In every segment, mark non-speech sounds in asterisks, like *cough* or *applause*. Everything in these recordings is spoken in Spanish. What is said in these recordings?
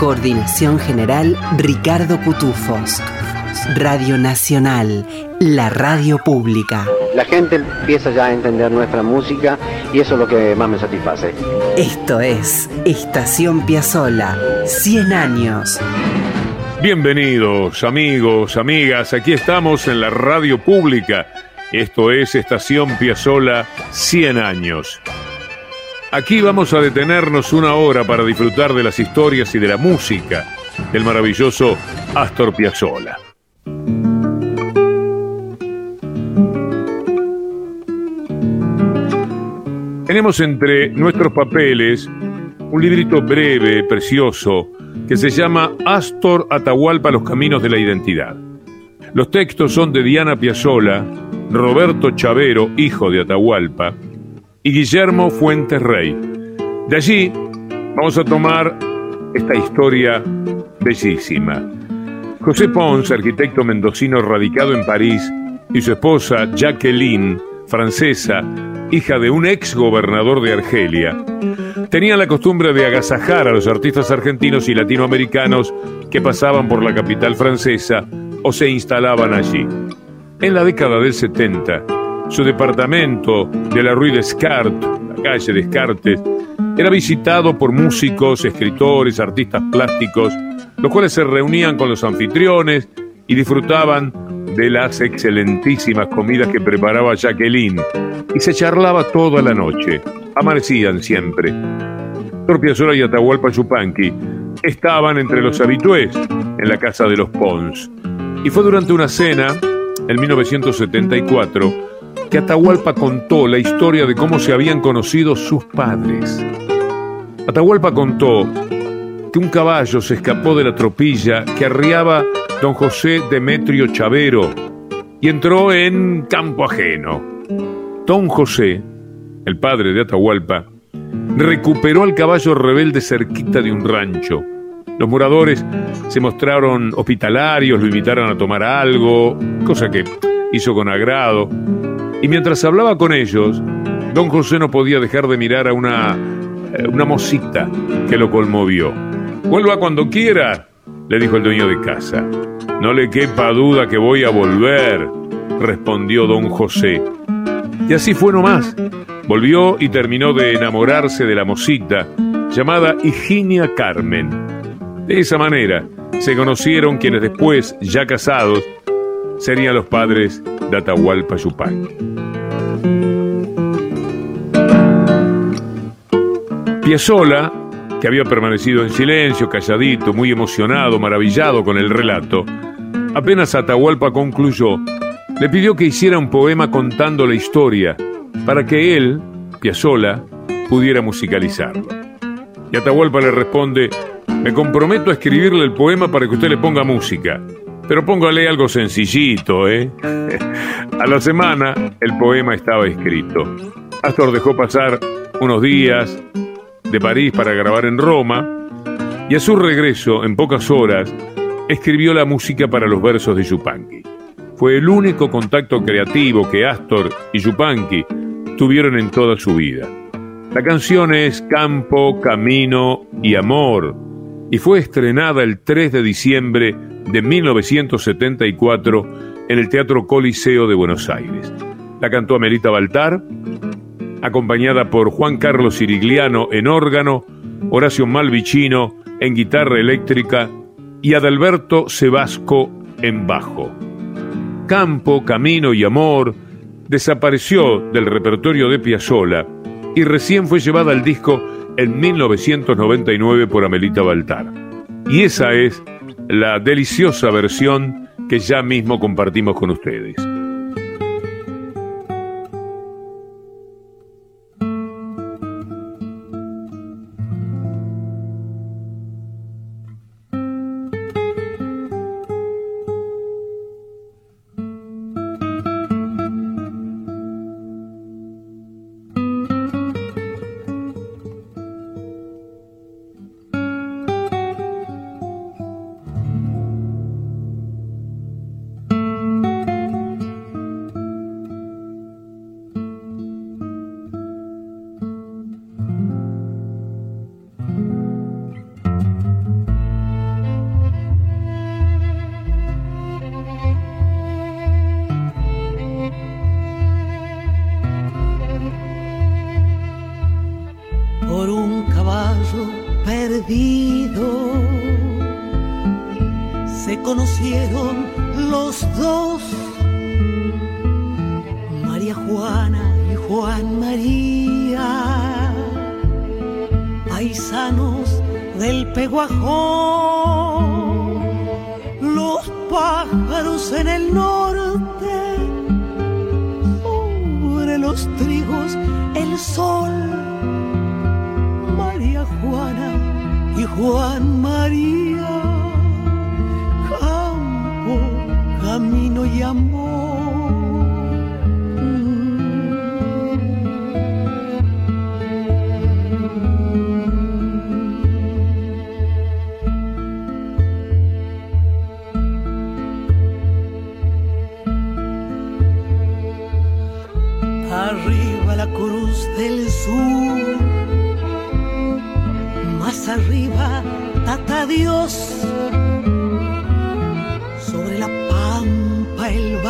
Coordinación general Ricardo Cutufos. Radio Nacional, la radio pública. La gente empieza ya a entender nuestra música y eso es lo que más me satisface. Esto es Estación Piazzola, 100 años. Bienvenidos amigos, amigas, aquí estamos en la radio pública. Esto es Estación Piazzola, 100 años. Aquí vamos a detenernos una hora para disfrutar de las historias y de la música del maravilloso Astor Piazzolla. Tenemos entre nuestros papeles un librito breve, precioso, que se llama Astor Atahualpa, los caminos de la identidad. Los textos son de Diana Piazzolla, Roberto Chavero, hijo de Atahualpa, y Guillermo Fuentes Rey. De allí vamos a tomar esta historia bellísima. José Pons, arquitecto mendocino radicado en París, y su esposa Jacqueline, francesa, hija de un ex gobernador de Argelia, tenían la costumbre de agasajar a los artistas argentinos y latinoamericanos que pasaban por la capital francesa o se instalaban allí. En la década del 70, su departamento de la Rue Descartes, la calle Descartes, era visitado por músicos, escritores, artistas plásticos, los cuales se reunían con los anfitriones y disfrutaban de las excelentísimas comidas que preparaba Jacqueline y se charlaba toda la noche. Amanecían siempre. Torpiazola y Atahualpa Yupanqui estaban entre los habitués en la casa de los Pons. Y fue durante una cena, en 1974, que Atahualpa contó la historia de cómo se habían conocido sus padres. Atahualpa contó que un caballo se escapó de la tropilla que arriaba don José Demetrio Chavero y entró en campo ajeno. Don José, el padre de Atahualpa, recuperó al caballo rebelde cerquita de un rancho. Los moradores se mostraron hospitalarios, lo invitaron a tomar algo, cosa que hizo con agrado, y mientras hablaba con ellos, don José no podía dejar de mirar a una, eh, una mosita que lo conmovió. Vuelva cuando quiera, le dijo el dueño de casa. No le quepa duda que voy a volver, respondió don José. Y así fue nomás. Volvió y terminó de enamorarse de la mosita, llamada Higinia Carmen. De esa manera se conocieron quienes después, ya casados, serían los padres de Atahualpa Yupanqui. Piazzola, que había permanecido en silencio, calladito, muy emocionado, maravillado con el relato, apenas Atahualpa concluyó, le pidió que hiciera un poema contando la historia para que él, Piazzola, pudiera musicalizarlo. Y Atahualpa le responde, me comprometo a escribirle el poema para que usted le ponga música. Pero póngale algo sencillito, ¿eh? *laughs* A la semana el poema estaba escrito. Astor dejó pasar unos días de París para grabar en Roma y a su regreso, en pocas horas, escribió la música para los versos de Yupanqui. Fue el único contacto creativo que Astor y Yupanqui tuvieron en toda su vida. La canción es Campo, Camino y Amor y fue estrenada el 3 de diciembre de 1974 en el Teatro Coliseo de Buenos Aires. La cantó Amelita Baltar, acompañada por Juan Carlos Sirigliano en órgano, Horacio Malvicino en guitarra eléctrica y Adalberto Sebasco en bajo. Campo, Camino y Amor desapareció del repertorio de Piazzolla y recién fue llevada al disco en 1999 por Amelita Baltar. Y esa es la deliciosa versión que ya mismo compartimos con ustedes. Del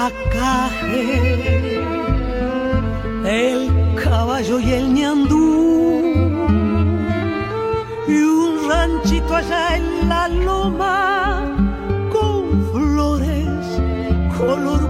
tata Dios el caballo y el ñandú y un ranchito allá en la loma con flores color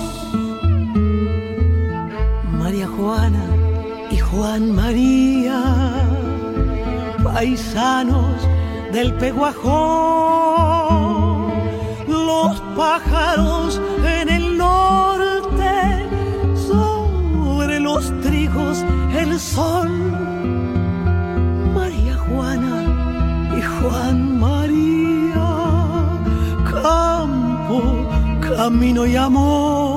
del Peguajón, los pájaros en el norte, sobre los trigos el sol, María Juana y Juan María, campo, camino y amor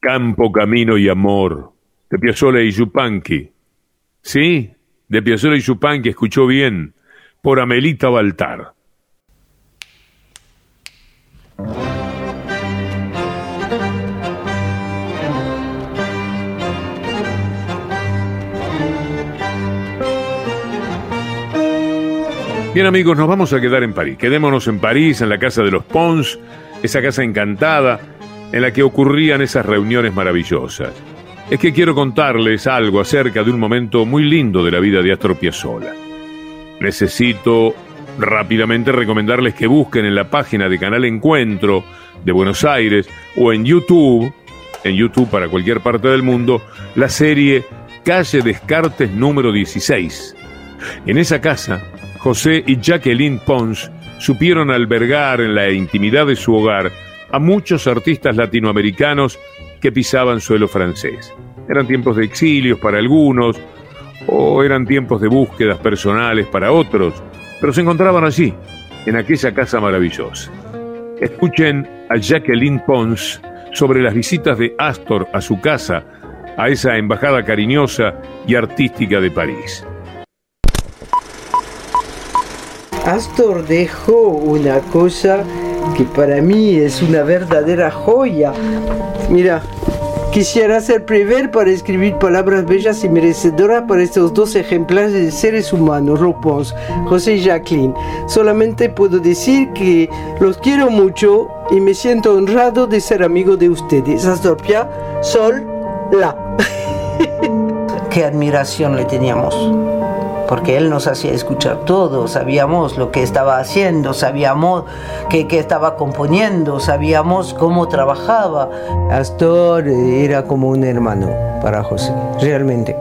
Campo, Camino y Amor, de Piazzolla y Yupanqui. Sí, de Piazzolla y Yupanqui, escuchó bien, por Amelita Baltar. Bien amigos, nos vamos a quedar en París. Quedémonos en París, en la casa de los Pons, esa casa encantada en la que ocurrían esas reuniones maravillosas. Es que quiero contarles algo acerca de un momento muy lindo de la vida de Astor Piazzolla. Necesito rápidamente recomendarles que busquen en la página de Canal Encuentro de Buenos Aires o en YouTube, en YouTube para cualquier parte del mundo, la serie Calle Descartes número 16. En esa casa, José y Jacqueline Pons supieron albergar en la intimidad de su hogar a muchos artistas latinoamericanos que pisaban suelo francés. Eran tiempos de exilios para algunos, o eran tiempos de búsquedas personales para otros, pero se encontraban allí, en aquella casa maravillosa. Escuchen a Jacqueline Pons sobre las visitas de Astor a su casa, a esa embajada cariñosa y artística de París. Astor dejó una cosa que para mí es una verdadera joya. Mira, quisiera ser prever para escribir palabras bellas y merecedoras para estos dos ejemplares de seres humanos, Ropons, José y Jacqueline. Solamente puedo decir que los quiero mucho y me siento honrado de ser amigo de ustedes. Astor Pia, Sol, La. *laughs* Qué admiración le teníamos porque él nos hacía escuchar todo, sabíamos lo que estaba haciendo, sabíamos qué, estaba componiendo, sabíamos cómo trabajaba. Astor era como un hermano para José, realmente.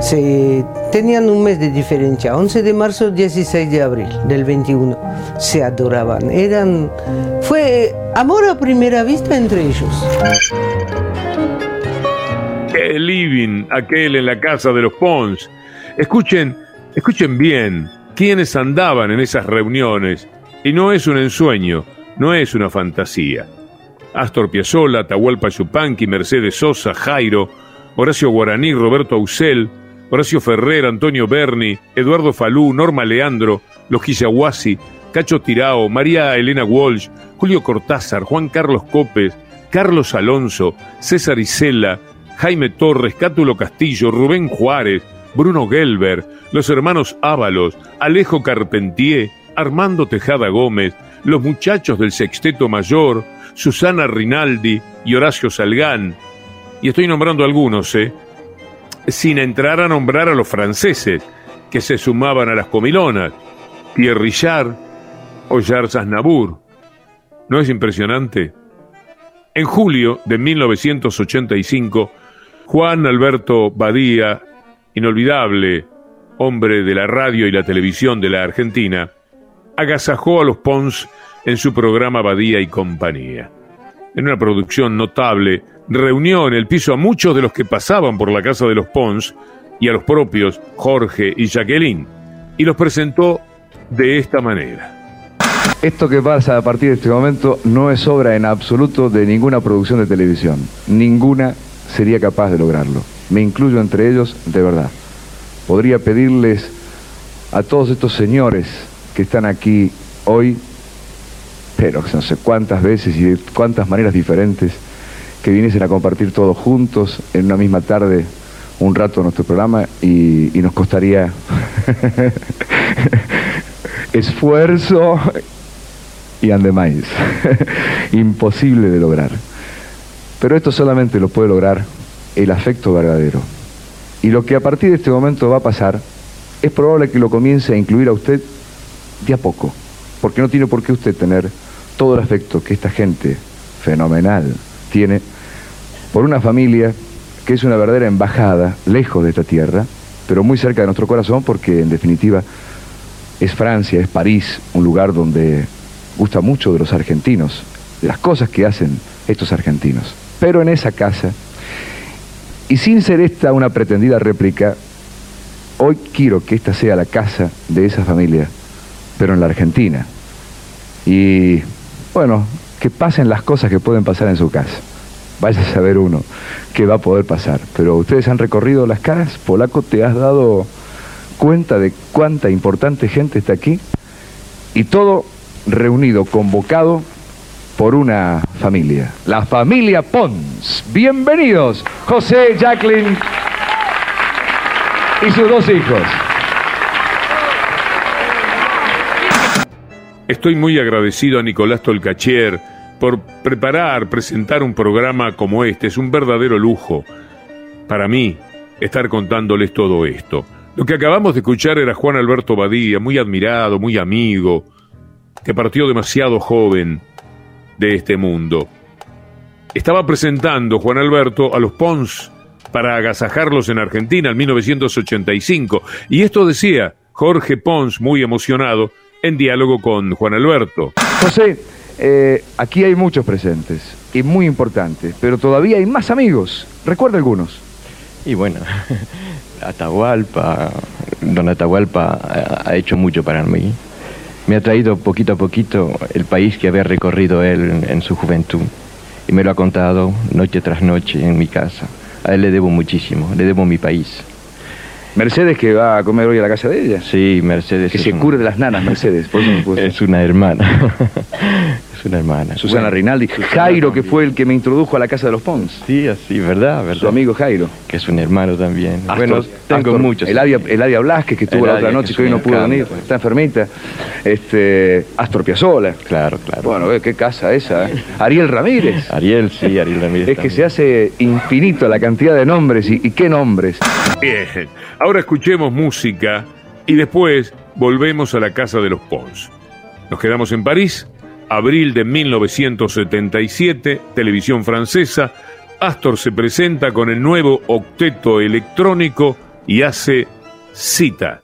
Se, tenían un mes de diferencia, 11 de marzo, 16 de abril del 21. Se adoraban, eran, fue amor a primera vista entre ellos. el living, aquel en la casa de los Pons. Escuchen, escuchen bien quiénes andaban en esas reuniones. Y no es un ensueño, no es una fantasía. Astor Piazzolla, Atahualpa Yupanqui, Mercedes Sosa, Jairo, Horacio Guaraní, Roberto Ausel, Horacio Ferrer, Antonio Berni, Eduardo Falú, Norma Leandro, Los Quillahuasi, Cacho Tirao, María Elena Walsh, Julio Cortázar, Juan Carlos Copes, Carlos Alonso, César Isela, Jaime Torres, Cátulo Castillo, Rubén Juárez, Bruno Gelber, los hermanos Ábalos, Alejo Carpentier, Armando Tejada Gómez, los muchachos del Sexteto Mayor, Susana Rinaldi y Horacio Salgán. Y estoy nombrando algunos, ¿eh? Sin entrar a nombrar a los franceses, que se sumaban a las comilonas, Pierre Richard o Charles Aznavour. ¿No es impresionante? En julio de 1985, Juan Alberto Badía, inolvidable hombre de la radio y la televisión de la Argentina, agasajó a los Pons en su programa Badía y Compañía. En una producción notable, reunió en el piso a muchos de los que pasaban por la casa de los Pons y a los propios Jorge y Jacqueline, y los presentó de esta manera. Esto que pasa a partir de este momento no es obra en absoluto de ninguna producción de televisión. Ninguna sería capaz de lograrlo. Me incluyo entre ellos de verdad. Podría pedirles a todos estos señores que están aquí hoy pero no sé cuántas veces y de cuántas maneras diferentes que viniesen a compartir todos juntos en una misma tarde un rato nuestro programa y, nos costaría *laughs* esfuerzo y andemás. *laughs* Imposible de lograr. Pero esto solamente lo puede lograr el afecto verdadero. Y lo que a partir de este momento va a pasar es probable que lo comience a incluir a usted de a poco, porque no tiene por qué usted tener todo el afecto que esta gente fenomenal tiene por una familia que es una verdadera embajada lejos de esta tierra, pero muy cerca de nuestro corazón porque en definitiva es Francia, es París, un lugar donde gusta mucho de los argentinos, las cosas que hacen estos argentinos. Pero en esa casa, y sin ser esta una pretendida réplica, hoy quiero que esta sea la casa de esa familia, pero en la Argentina. Y bueno, que pasen las cosas que pueden pasar en su casa. Vaya a saber uno qué va a poder pasar. Pero ustedes han recorrido las caras, Polaco, ¿te has dado cuenta de cuánta importante gente está aquí? Y todo reunido, convocado por una familia, la familia Pons. Bienvenidos, José, Jacqueline y sus dos hijos. Estoy muy agradecido a Nicolás Tolcachier por preparar, presentar un programa como este. Es un verdadero lujo para mí estar contándoles todo esto. Lo que acabamos de escuchar era Juan Alberto Badía, muy admirado, muy amigo, que partió demasiado joven de este mundo. Estaba presentando Juan Alberto a los Pons para agasajarlos en Argentina en 1985. Y esto decía Jorge Pons, muy emocionado, en diálogo con Juan Alberto. José, eh, aquí hay muchos presentes y muy importantes, pero todavía hay más amigos. Recuerda algunos. Y bueno, *laughs* Atahualpa, don Atahualpa ha hecho mucho para mí. Me ha traído poquito a poquito el país que había recorrido él en su juventud y me lo ha contado noche tras noche en mi casa. A él le debo muchísimo, le debo mi país. Mercedes que va a comer hoy a la casa de ella. Sí, Mercedes. Que se cure de las nanas, Mercedes. es una hermana. *laughs* una hermana. Susana Rinaldi. Jairo, que fue el que me introdujo a la casa de los Pons. Sí, así, ¿verdad? ¿verdad? Su amigo Jairo. Que es un hermano también. bueno, tengo muchos. Eladia, Eladia Blasque, que estuvo la otra noche, que, hoy no pudo venir, está enfermita. Este, Astor Piazzolla. Claro, claro. Bueno, qué casa esa. ¿eh? Ariel Ramírez. Ariel, sí, Ariel Ramírez. Es que se hace infinito la cantidad de nombres y, y qué nombres. Bien, ahora escuchemos música y después volvemos a la casa de los Pons. Nos quedamos en París abril de 1977, televisión francesa, Astor se presenta con el nuevo octeto electrónico y hace cita.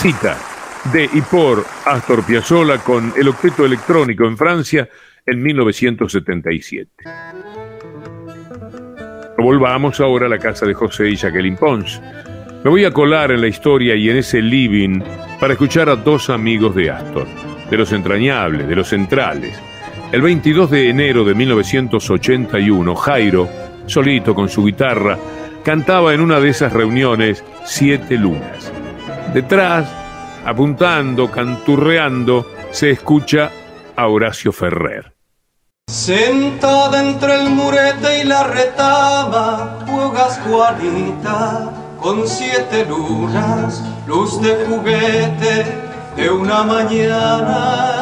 Cita de y por Astor Piazzolla con el octeto electrónico en Francia en 1977. Volvamos ahora a la casa de José y Jacqueline Pons. Me voy a colar en la historia y en ese living para escuchar a dos amigos de Astor, de los entrañables, de los centrales. El 22 de enero de 1981, Jairo, solito con su guitarra, cantaba en una de esas reuniones Siete Lunas. Detrás, apuntando, canturreando, se escucha a Horacio Ferrer. Sentada entre el murete y la retama, juegas Juanita con siete lunas, luz de juguete de una mañana.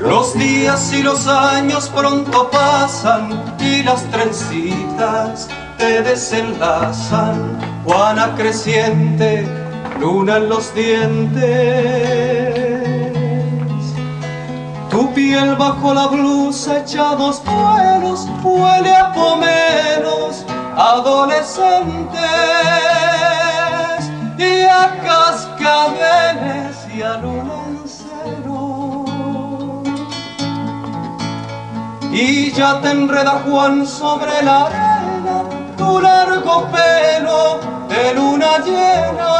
Los días y los años pronto pasan y las trencitas te desenlazan. Juana creciente, luna en los dientes. Tu piel bajo la blusa echados vuelos huele a pomeros adolescentes. Y a cascabeles y a y ya te enreda Juan sobre la arena largo pelo de luna llena.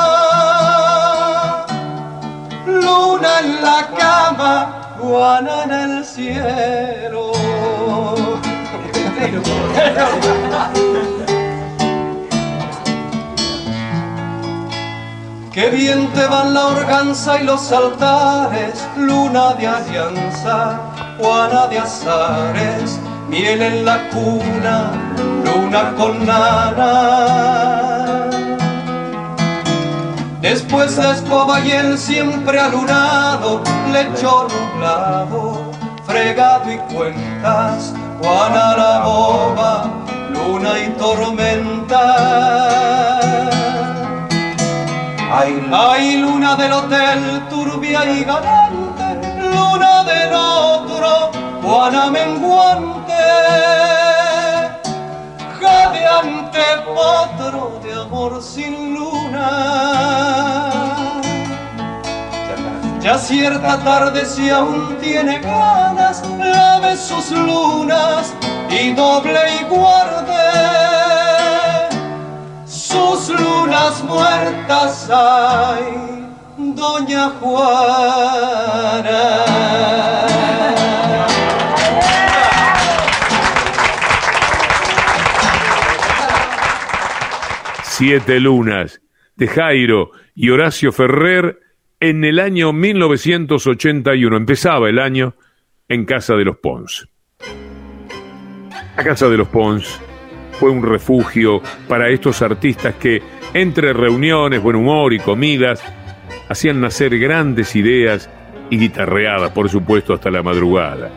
Luna en la cama, Juana en el cielo. Qué bien te van la organza y los altares, luna de alianza Juana de Azares, miel en la cuna, luna con nana. Después la escoba y el siempre alunado, lecho nublado, fregado y cuentas, Juana la boba, luna y tormenta. Ay, ay, luna del hotel, turbia y galante, luna del otro, Juana menguante, jadeante potro de amor sin luna. Ya cierta tarde si aún tiene ganas, lave sus lunas y doble y guarde sus lunas muertas hay, doña Juana. Siete lunas de Jairo y Horacio Ferrer en el año 1981. Empezaba el año en Casa de los Pons. La Casa de los Pons fue un refugio para estos artistas que, entre reuniones, buen humor y comidas, hacían nacer grandes ideas y guitarreadas, por supuesto, hasta la madrugada.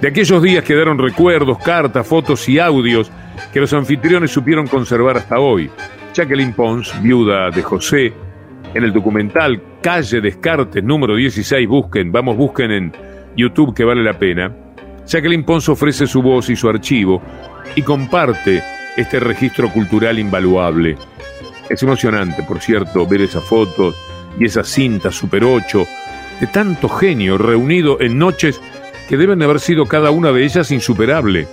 De aquellos días quedaron recuerdos, cartas, fotos y audios que los anfitriones supieron conservar hasta hoy. Jacqueline Pons, viuda de José, en el documental Calle Descartes número 16, busquen, vamos, busquen en YouTube que vale la pena. Jacqueline Pons ofrece su voz y su archivo y comparte este registro cultural invaluable. Es emocionante, por cierto, ver esas fotos y esas cintas Super 8 de tanto genio reunido en noches que deben haber sido cada una de ellas insuperable.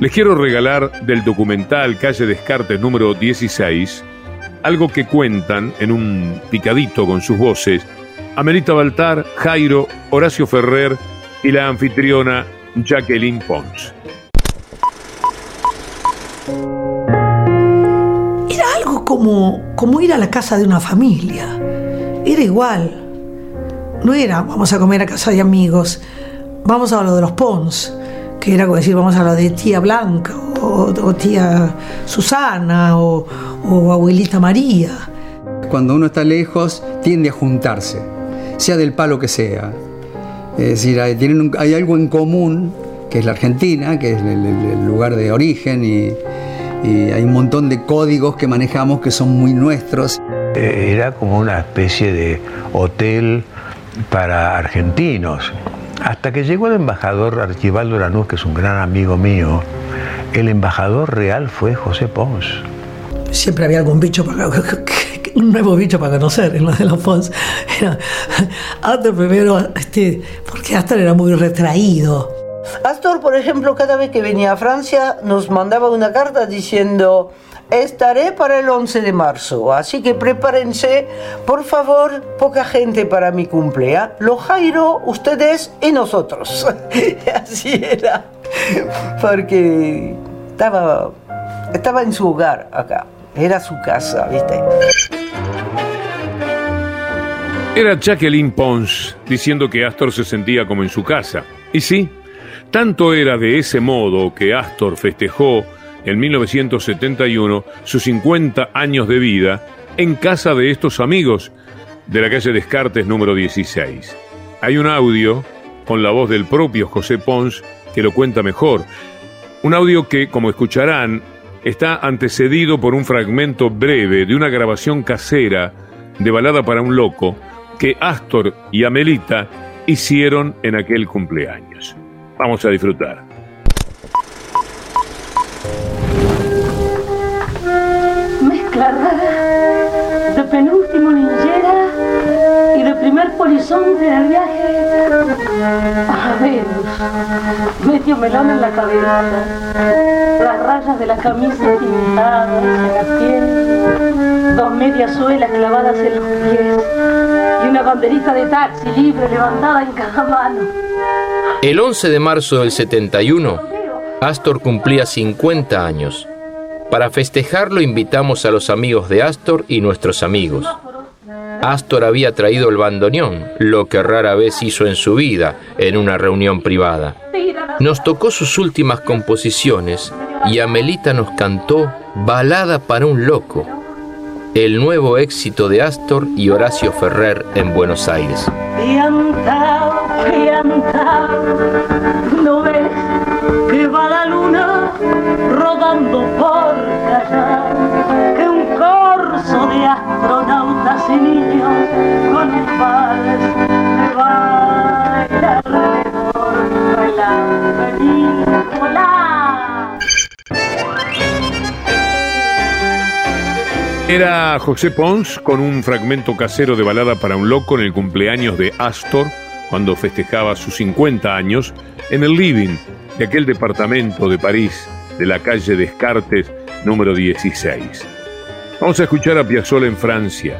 Les quiero regalar del documental Calle Descartes número 16 algo que cuentan en un picadito con sus voces Amelita Baltar, Jairo, Horacio Ferrer y la anfitriona Jacqueline Pons. Era algo como, como ir a la casa de una familia. Era igual. No era vamos a comer a casa de amigos, vamos a lo de los Pons, que era como decir vamos a lo de tía Blanca o, tía Susana o, o abuelita María. Cuando uno está lejos tiende a juntarse, sea del palo que sea. Es decir, hay, tienen hay algo en común, que es la Argentina, que es el, lugar de origen, y, hay un montón de códigos que manejamos que son muy nuestros. Eh, era como una especie de hotel para argentinos. Hasta que llegó el embajador Archibaldo Lanús, que es un gran amigo mío, el embajador real fue José Pons. Siempre había algún bicho *laughs* un nuevo bicho para conocer en lo de los Pons. Era, *laughs* Astor primero, este, porque Astor era muy retraído. Astor, por ejemplo, cada vez que venía a Francia nos mandaba una carta diciendo estaré para el 11 de marzo, así que prepárense, por favor, poca gente para mi cumpleaños, lo Jairo, ustedes y nosotros. *laughs* así era, porque estaba, estaba en su hogar acá, era su casa, ¿viste? Era Jacqueline Pons diciendo que Astor se sentía como en su casa. Y sí, tanto era de ese modo que Astor festejó en 1971 sus 50 años de vida en casa de estos amigos de la calle Descartes número 16. Hay un audio con la voz del propio José Pons que lo cuenta mejor. Un audio que, como escucharán, está antecedido por un fragmento breve de una grabación casera de Balada para un Loco que Astor y Amelita hicieron en aquel cumpleaños. Vamos a disfrutar. Penúltimo ninjera y de primer polizonte del viaje. A Venus, medio melón en la cabeza, las rayas de la camisa pintadas en la piel, dos medias suelas clavadas en los pies y una banderita de taxi libre levantada en cada mano. El 11 de marzo del 71, Astor cumplía 50 años. Para festejarlo invitamos a los amigos de Astor y nuestros amigos. Astor había traído el bandoneón, lo que rara vez hizo en su vida en una reunión privada. Nos tocó sus últimas composiciones y Amelita nos cantó Balada para un loco, el nuevo éxito de Astor y Horacio Ferrer en Buenos Aires. Rodando por callar? Que un corso de astronautas y niños con el vals me baila alrededor, bailando volar. Era José Pons con un fragmento casero de balada para un loco en el cumpleaños de Astor, cuando festejaba sus 50 años, en el living de aquel departamento de París, de la calle Descartes, número 16. Vamos a escuchar a Piazzolla en Francia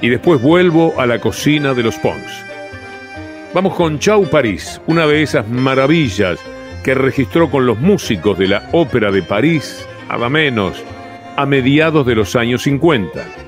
y después vuelvo a la cocina de los Pons. Vamos con Chau París, una de esas maravillas que registró con los músicos de la Ópera de París, nada menos, a mediados de los años 50.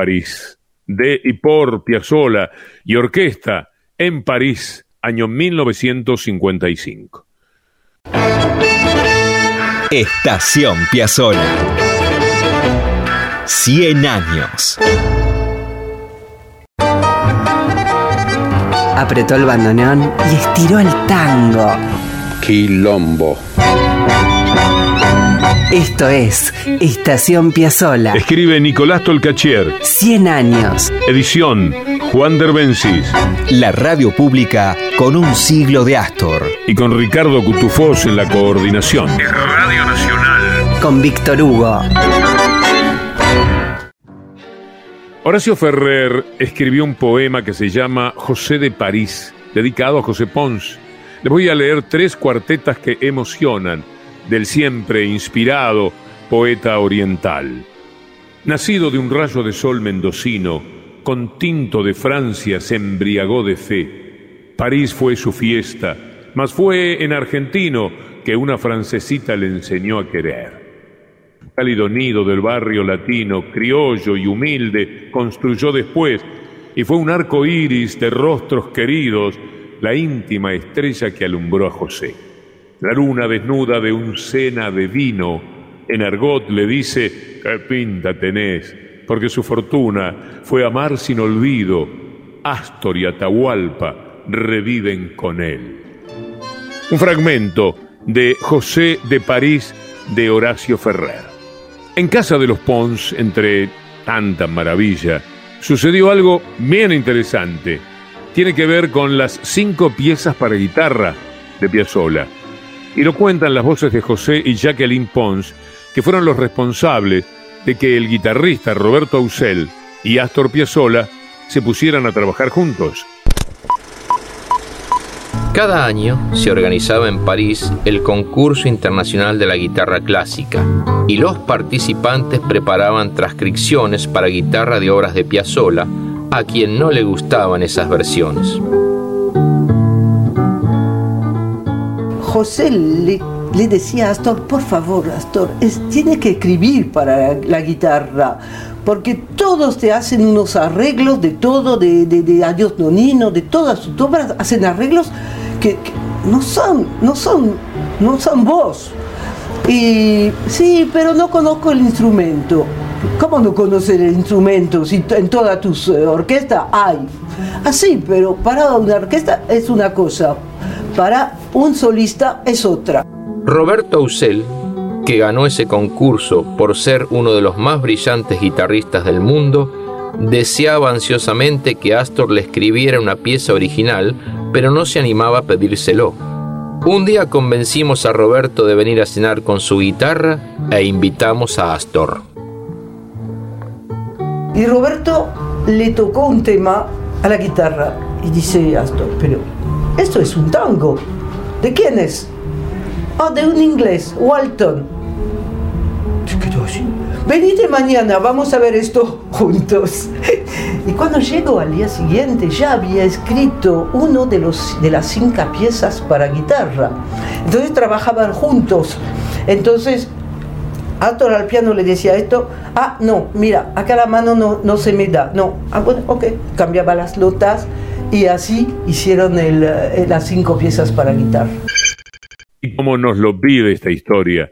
París, de y por Piazzolla y orquesta en París, año 1955. Estación Piazzolla. 100 años. Apretó el bandoneón y estiró el tango. Quilombo. Esto es Estación Piazzola. Escribe Nicolás Tolcachier. 100 años. Edición Juan Derbencis. La radio pública con un siglo de Astor. Y con Ricardo Cutufós en la coordinación. Radio Nacional. Con Víctor Hugo. Horacio Ferrer escribió un poema que se llama José de París, dedicado a José Pons. Le voy a leer tres cuartetas que emocionan del siempre inspirado poeta oriental. Nacido de un rayo de sol mendocino, con tinto de Francia se embriagó de fe. París fue su fiesta, mas fue en argentino que una francesita le enseñó a querer. Cálido nido del barrio latino, criollo y humilde, construyó después, y fue un arco iris de rostros queridos, la íntima estrella que alumbró a José. La luna desnuda de un cena de vino, en argot le dice, qué pinta tenés, porque su fortuna fue amar sin olvido, Astor y Atahualpa reviven con él. Un fragmento de José de París de Horacio Ferrer. En casa de los Pons, entre tanta maravilla, sucedió algo bien interesante. Tiene que ver con las cinco piezas para guitarra de Piazzolla y lo cuentan las voces de José y Jacqueline Pons, que fueron los responsables de que el guitarrista Roberto Ausel y Astor Piazzolla se pusieran a trabajar juntos. Cada año se organizaba en París el concurso internacional de la guitarra clásica y los participantes preparaban transcripciones para guitarra de obras de Piazzolla a quien no le gustaban esas versiones. José le, decía a Astor, por favor, Astor, es, tiene que escribir para la guitarra, porque todos te hacen unos arreglos de todo, de, de, de Adiós Nonino, de todas sus obras, hacen arreglos que, no son, no son, no son vos. Y sí, pero no conozco el instrumento. ¿Cómo no conoces el instrumento si en toda tu uh, orquesta hay? Así, pero para una orquesta es una cosa, para un solista es otra. Roberto Ausel, que ganó ese concurso por ser uno de los más brillantes guitarristas del mundo, deseaba ansiosamente que Astor le escribiera una pieza original, pero no se animaba a pedírselo. Un día convencimos a Roberto de venir a cenar con su guitarra e invitamos a Astor. Y Roberto le tocó un tema a la guitarra y dice Astor, pero esto es un tango. ¿De quién es? Ah, de un inglés, Walton. Quedó así. Venite mañana, vamos a ver esto *laughs* juntos. Y cuando llego al día siguiente ya había escrito uno de, los, de las cinco piezas para guitarra. Entonces trabajaban juntos. Entonces Astor al piano le decía esto, ah, no, mira, acá la mano no, no se me da, no, ah, bueno, ok, cambiaba las notas y así hicieron el, las cinco piezas para guitarra. Y como nos lo pide esta historia,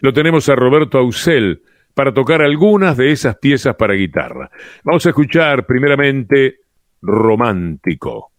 lo tenemos a Roberto Ausel para tocar algunas de esas piezas para guitarra. Vamos a escuchar primeramente Romántico.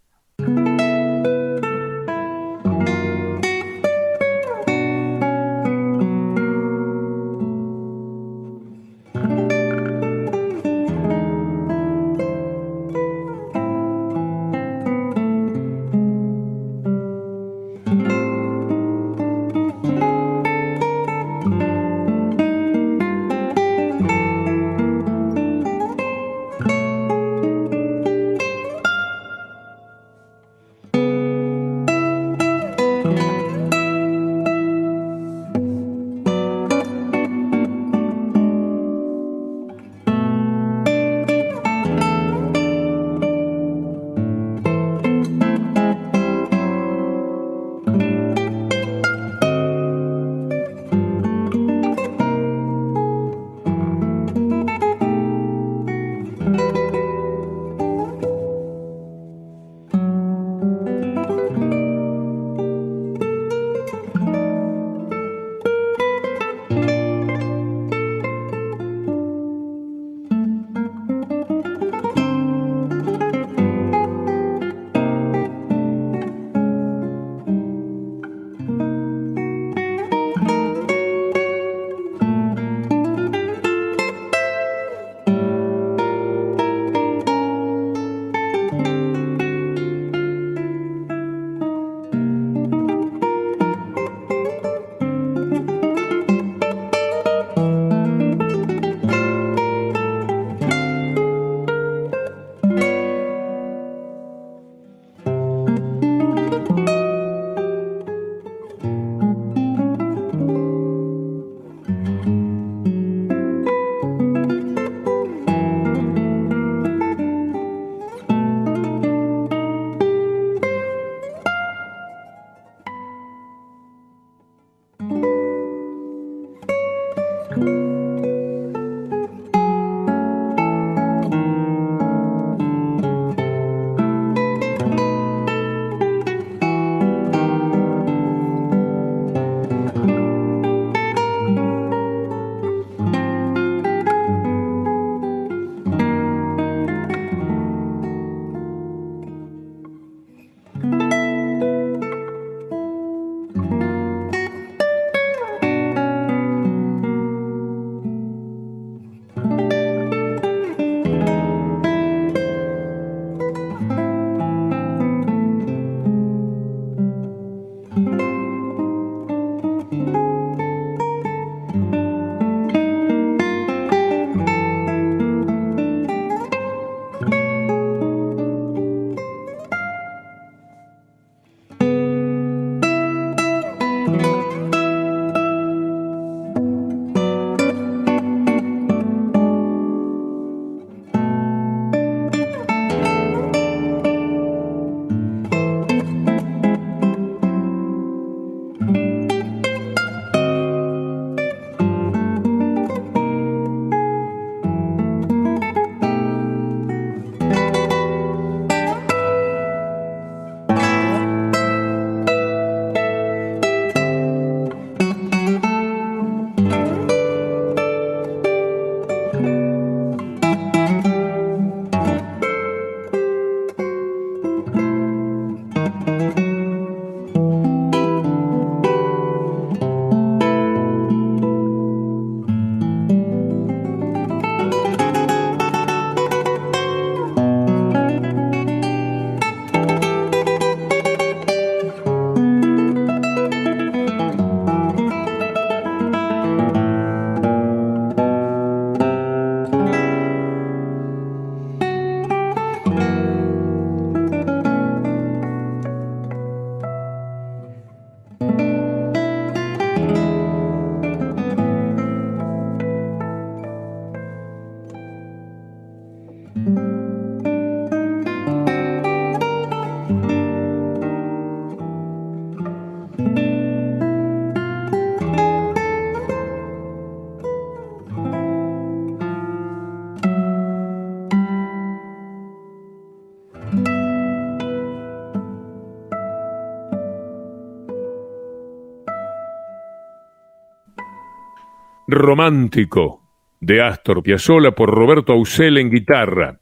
Romántico de Astor Piazzolla por Roberto Ausel en guitarra.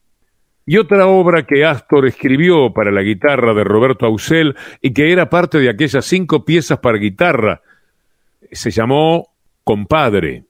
Y otra obra que Astor escribió para la guitarra de Roberto Ausel y que era parte de aquellas cinco piezas para guitarra se llamó Compadre.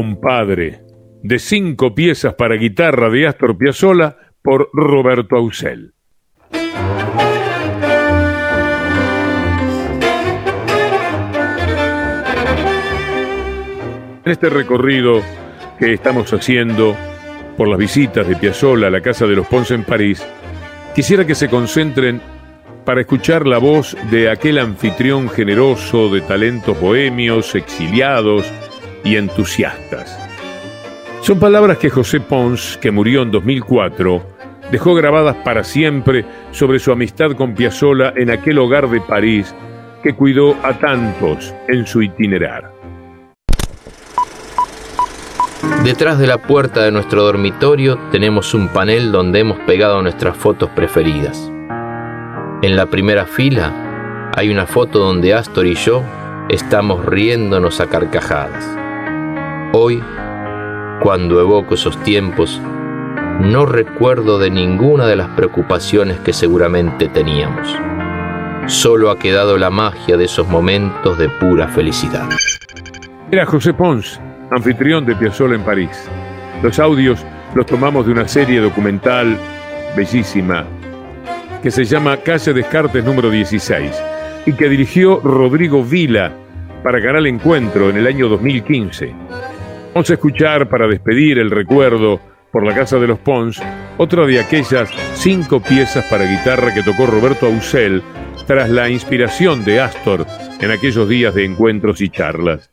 Compadre, de cinco piezas para guitarra de Astor Piazzolla por Roberto Ausel. En este recorrido que estamos haciendo por las visitas de Piazzolla a la Casa de los Ponce en París, quisiera que se concentren para escuchar la voz de aquel anfitrión generoso de talentos bohemios, exiliados y entusiastas. Son palabras que José Pons, que murió en 2004, dejó grabadas para siempre sobre su amistad con Piazzolla en aquel hogar de París que cuidó a tantos en su itinerar. Detrás de la puerta de nuestro dormitorio tenemos un panel donde hemos pegado nuestras fotos preferidas. En la primera fila hay una foto donde Astor y yo estamos riéndonos a carcajadas. Hoy, cuando evoco esos tiempos, no recuerdo de ninguna de las preocupaciones que seguramente teníamos. Solo ha quedado la magia de esos momentos de pura felicidad. Era José Pons anfitrión de Piazzolla en París. Los audios los tomamos de una serie documental bellísima que se llama Calle Descartes número 16 y que dirigió Rodrigo Vila para Canal Encuentro en el año 2015. Vamos a escuchar para despedir el recuerdo por la Casa de los Pons otra de aquellas cinco piezas para guitarra que tocó Roberto Ausel tras la inspiración de Astor en aquellos días de encuentros y charlas.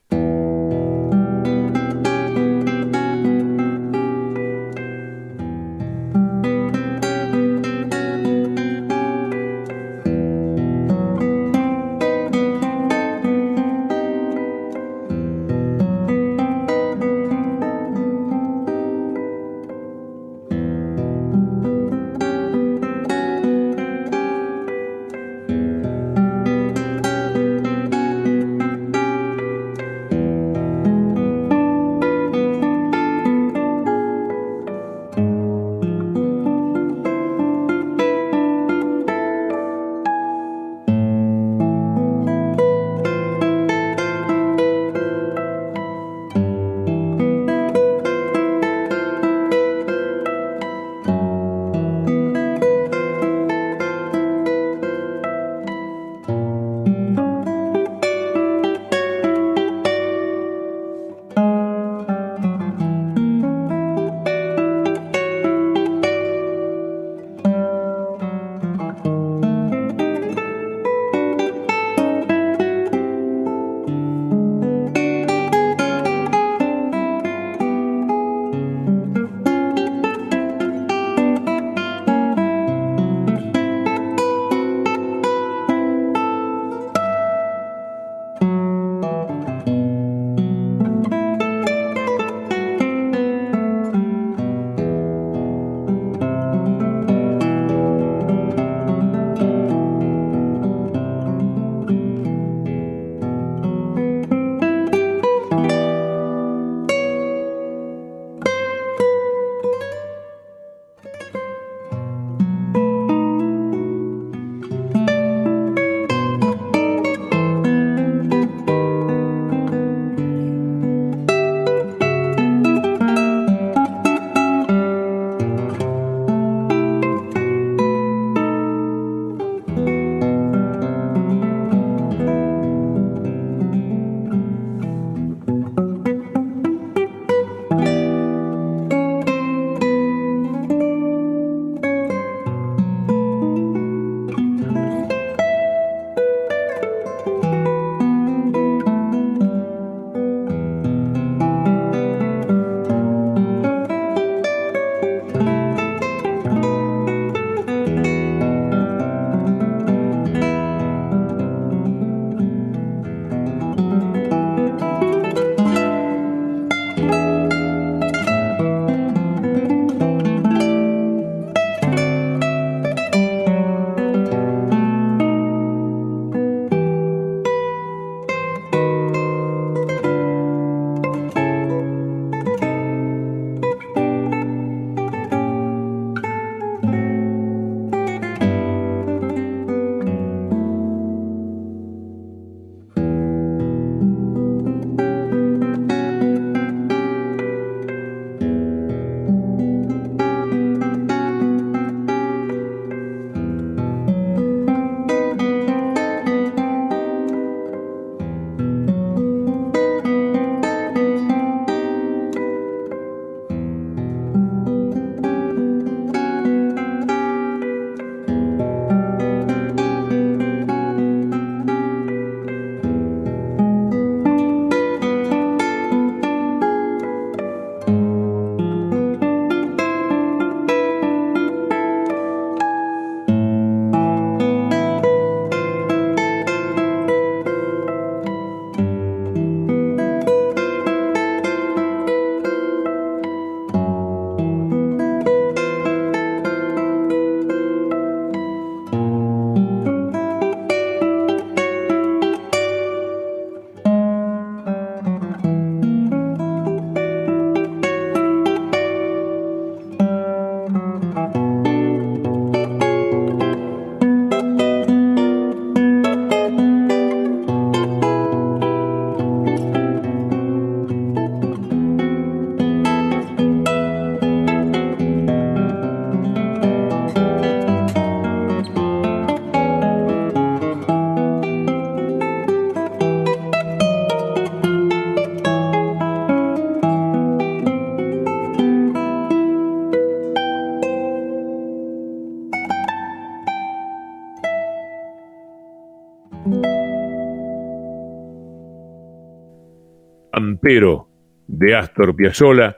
Pampero de Astor Piazzolla,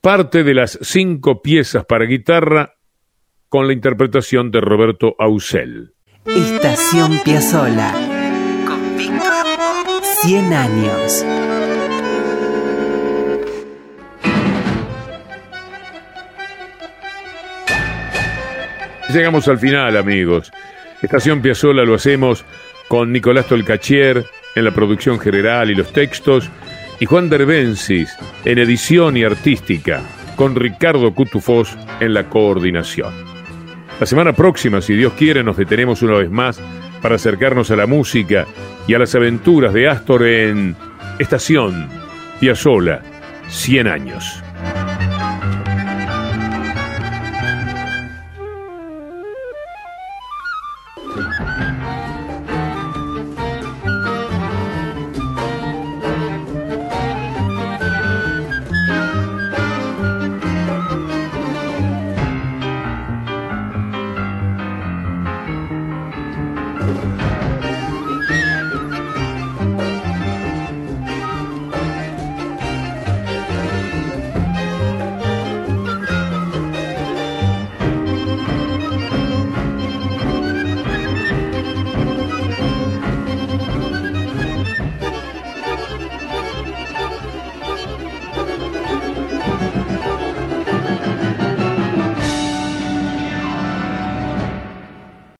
parte de las cinco piezas para guitarra con la interpretación de Roberto Ausel. Estación Piazzolla. Con Víctor 100 años. Llegamos al final, amigos. Estación Piazzolla lo hacemos con Nicolás Tolcachier en la producción general y los textos y Juan Derbensis en edición y artística con Ricardo Cutufós en la coordinación. La semana próxima, si Dios quiere, nos detenemos una vez más para acercarnos a la música y a las aventuras de Astor en Estación Piazzolla 100 años.